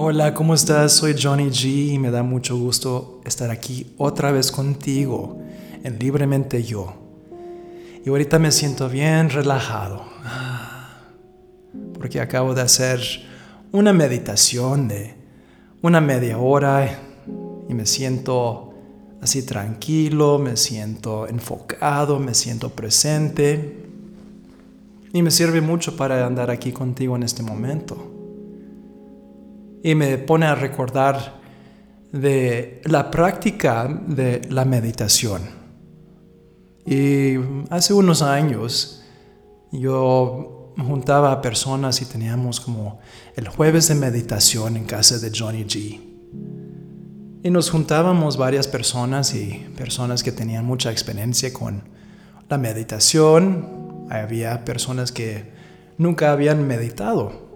Hola, ¿cómo estás? Soy Johnny G y me da mucho gusto estar aquí otra vez contigo en Libremente Yo. Y ahorita me siento bien relajado porque acabo de hacer una meditación de una media hora y me siento así tranquilo, me siento enfocado, me siento presente y me sirve mucho para andar aquí contigo en este momento y me pone a recordar de la práctica de la meditación. Y hace unos años yo juntaba a personas y teníamos como el jueves de meditación en casa de Johnny G. Y nos juntábamos varias personas y personas que tenían mucha experiencia con la meditación. Había personas que nunca habían meditado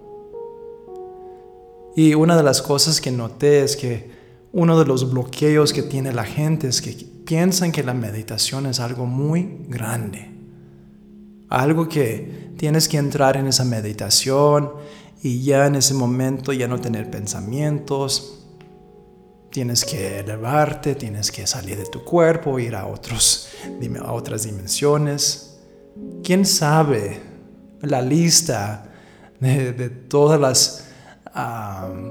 y una de las cosas que noté es que uno de los bloqueos que tiene la gente es que piensan que la meditación es algo muy grande. Algo que tienes que entrar en esa meditación y ya en ese momento ya no tener pensamientos. Tienes que elevarte, tienes que salir de tu cuerpo, ir a, otros, a otras dimensiones. ¿Quién sabe la lista de todas las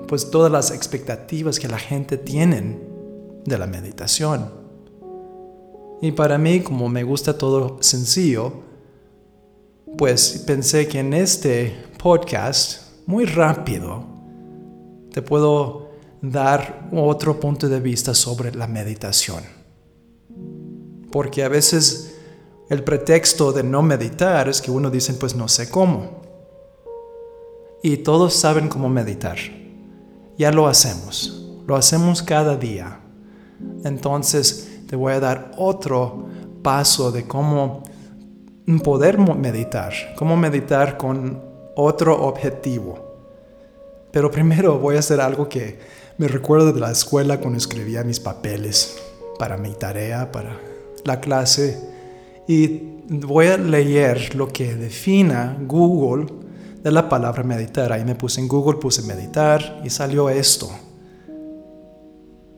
pues todas las expectativas que la gente tiene de la meditación. Y para mí, como me gusta todo sencillo, pues pensé que en este podcast, muy rápido, te puedo dar otro punto de vista sobre la meditación. Porque a veces el pretexto de no meditar es que uno dice, pues no sé cómo y todos saben cómo meditar. Ya lo hacemos, lo hacemos cada día. Entonces te voy a dar otro paso de cómo poder meditar, cómo meditar con otro objetivo. Pero primero voy a hacer algo que me recuerdo de la escuela cuando escribía mis papeles para mi tarea, para la clase. Y voy a leer lo que defina Google de la palabra meditar. Ahí me puse en Google, puse meditar y salió esto.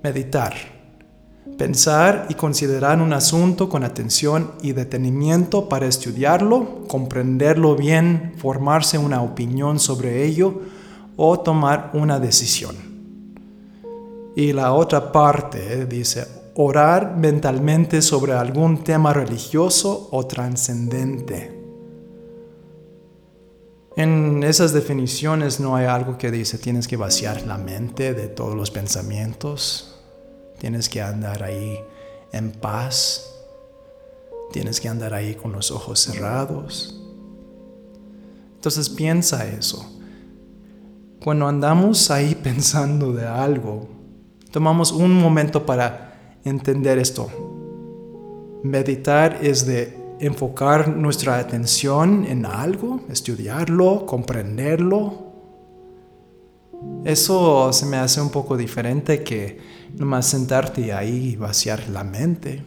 Meditar. Pensar y considerar un asunto con atención y detenimiento para estudiarlo, comprenderlo bien, formarse una opinión sobre ello o tomar una decisión. Y la otra parte dice, orar mentalmente sobre algún tema religioso o trascendente. En esas definiciones no hay algo que dice tienes que vaciar la mente de todos los pensamientos, tienes que andar ahí en paz, tienes que andar ahí con los ojos cerrados. Entonces piensa eso. Cuando andamos ahí pensando de algo, tomamos un momento para entender esto. Meditar es de enfocar nuestra atención en algo, estudiarlo, comprenderlo. Eso se me hace un poco diferente que nomás sentarte ahí y vaciar la mente.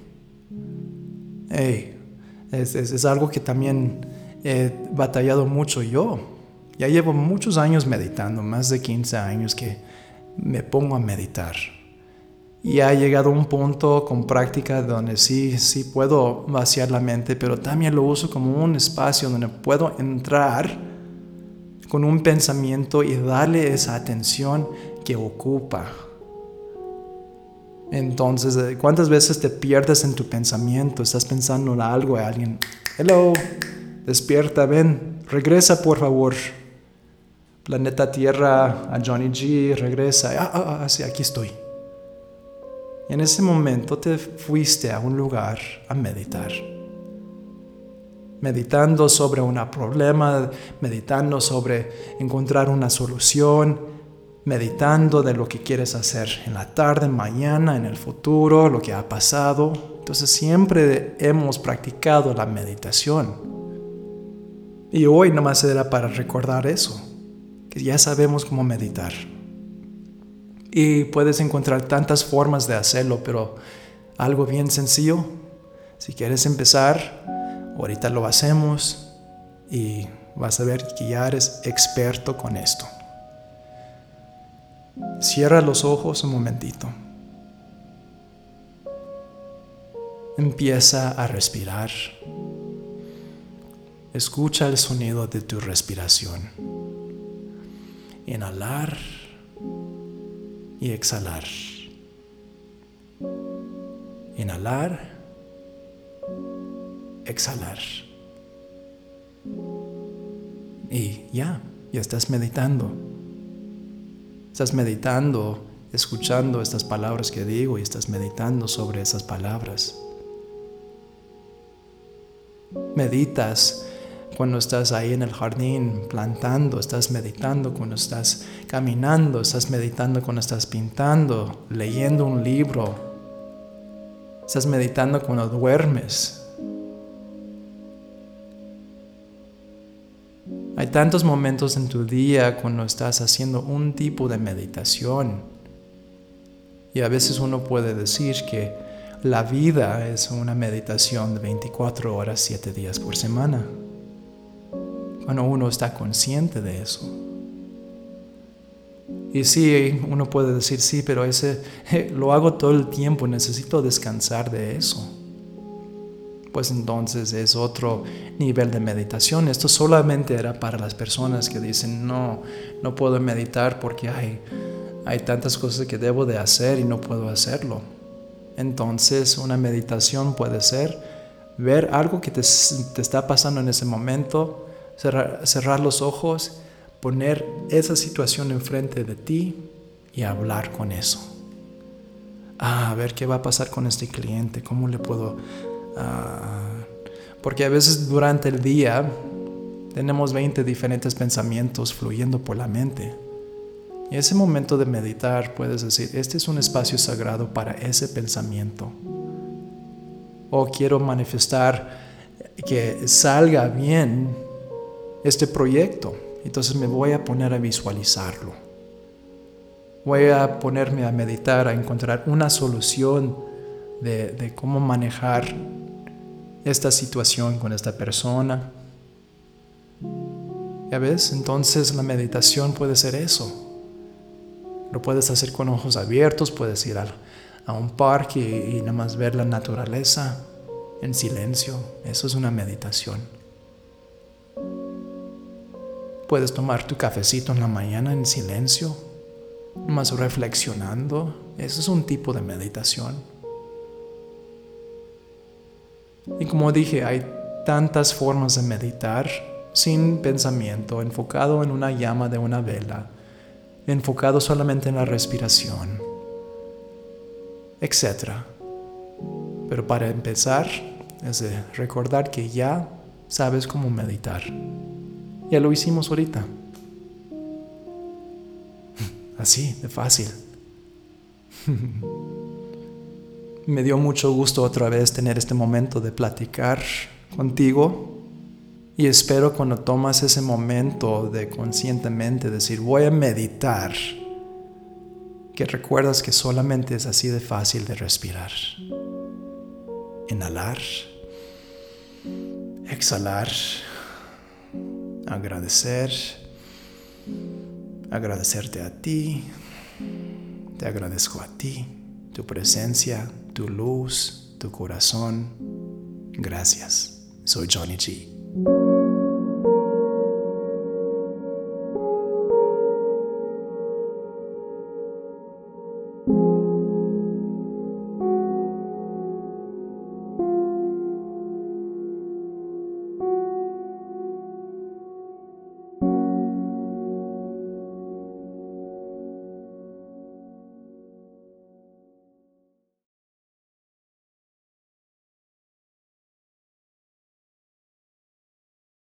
es, es algo que también he batallado mucho yo. Ya llevo muchos años meditando, más de 15 años que me pongo a meditar y ha llegado un punto con práctica donde sí, sí puedo vaciar la mente, pero también lo uso como un espacio donde puedo entrar con un pensamiento y darle esa atención que ocupa. Entonces, eh, ¿cuántas veces te pierdes en tu pensamiento? Estás pensando en algo, a alguien, hello, despierta, ven, regresa por favor. Planeta Tierra, a Johnny G, regresa, ah, ah, ah sí, aquí estoy. Y en ese momento te fuiste a un lugar a meditar. Meditando sobre un problema, meditando sobre encontrar una solución, meditando de lo que quieres hacer en la tarde, mañana, en el futuro, lo que ha pasado. Entonces siempre hemos practicado la meditación. Y hoy nomás era para recordar eso, que ya sabemos cómo meditar. Y puedes encontrar tantas formas de hacerlo, pero algo bien sencillo. Si quieres empezar, ahorita lo hacemos y vas a ver que ya eres experto con esto. Cierra los ojos un momentito. Empieza a respirar. Escucha el sonido de tu respiración. Inhalar y exhalar. Inhalar, exhalar. Y ya, ya estás meditando. Estás meditando, escuchando estas palabras que digo y estás meditando sobre esas palabras. Meditas cuando estás ahí en el jardín plantando, estás meditando cuando estás caminando, estás meditando cuando estás pintando, leyendo un libro, estás meditando cuando duermes. Hay tantos momentos en tu día cuando estás haciendo un tipo de meditación. Y a veces uno puede decir que la vida es una meditación de 24 horas, 7 días por semana cuando uno está consciente de eso. Y sí, uno puede decir, sí, pero ese lo hago todo el tiempo, necesito descansar de eso. Pues entonces es otro nivel de meditación. Esto solamente era para las personas que dicen, no, no puedo meditar porque hay, hay tantas cosas que debo de hacer y no puedo hacerlo. Entonces una meditación puede ser ver algo que te, te está pasando en ese momento, cerrar, los ojos, poner esa situación enfrente de ti y hablar con eso. Ah, a ver qué va a pasar con este cliente, cómo le puedo... Ah, porque a veces durante el día tenemos 20 diferentes pensamientos fluyendo por la mente. Y ese momento de meditar puedes decir, este es un espacio sagrado para ese pensamiento. O quiero manifestar que salga bien este proyecto. Entonces me voy a poner a visualizarlo. Voy a ponerme a meditar, a encontrar una solución de, cómo manejar esta situación con esta persona. Ya ves, entonces la meditación puede ser eso. Lo puedes hacer con ojos abiertos, puedes ir a, un parque y, y nada más ver la naturaleza en silencio. Eso es una meditación. Puedes tomar tu cafecito en la mañana en silencio, más reflexionando. Eso es un tipo de meditación. Y como dije, hay tantas formas de meditar sin pensamiento, enfocado en una llama de una vela, enfocado solamente en la respiración, etc. Pero para empezar, es de recordar que ya sabes cómo meditar. Ya lo hicimos ahorita. Así, de fácil. Me dio mucho gusto otra vez tener este momento de platicar contigo y espero cuando tomas ese momento de conscientemente decir voy a meditar, que recuerdas que solamente es así de fácil de respirar. Inhalar, exhalar agradecer, agradecerte a ti, te agradezco a ti, tu presencia, tu luz, tu corazón. Gracias. Soy Johnny G.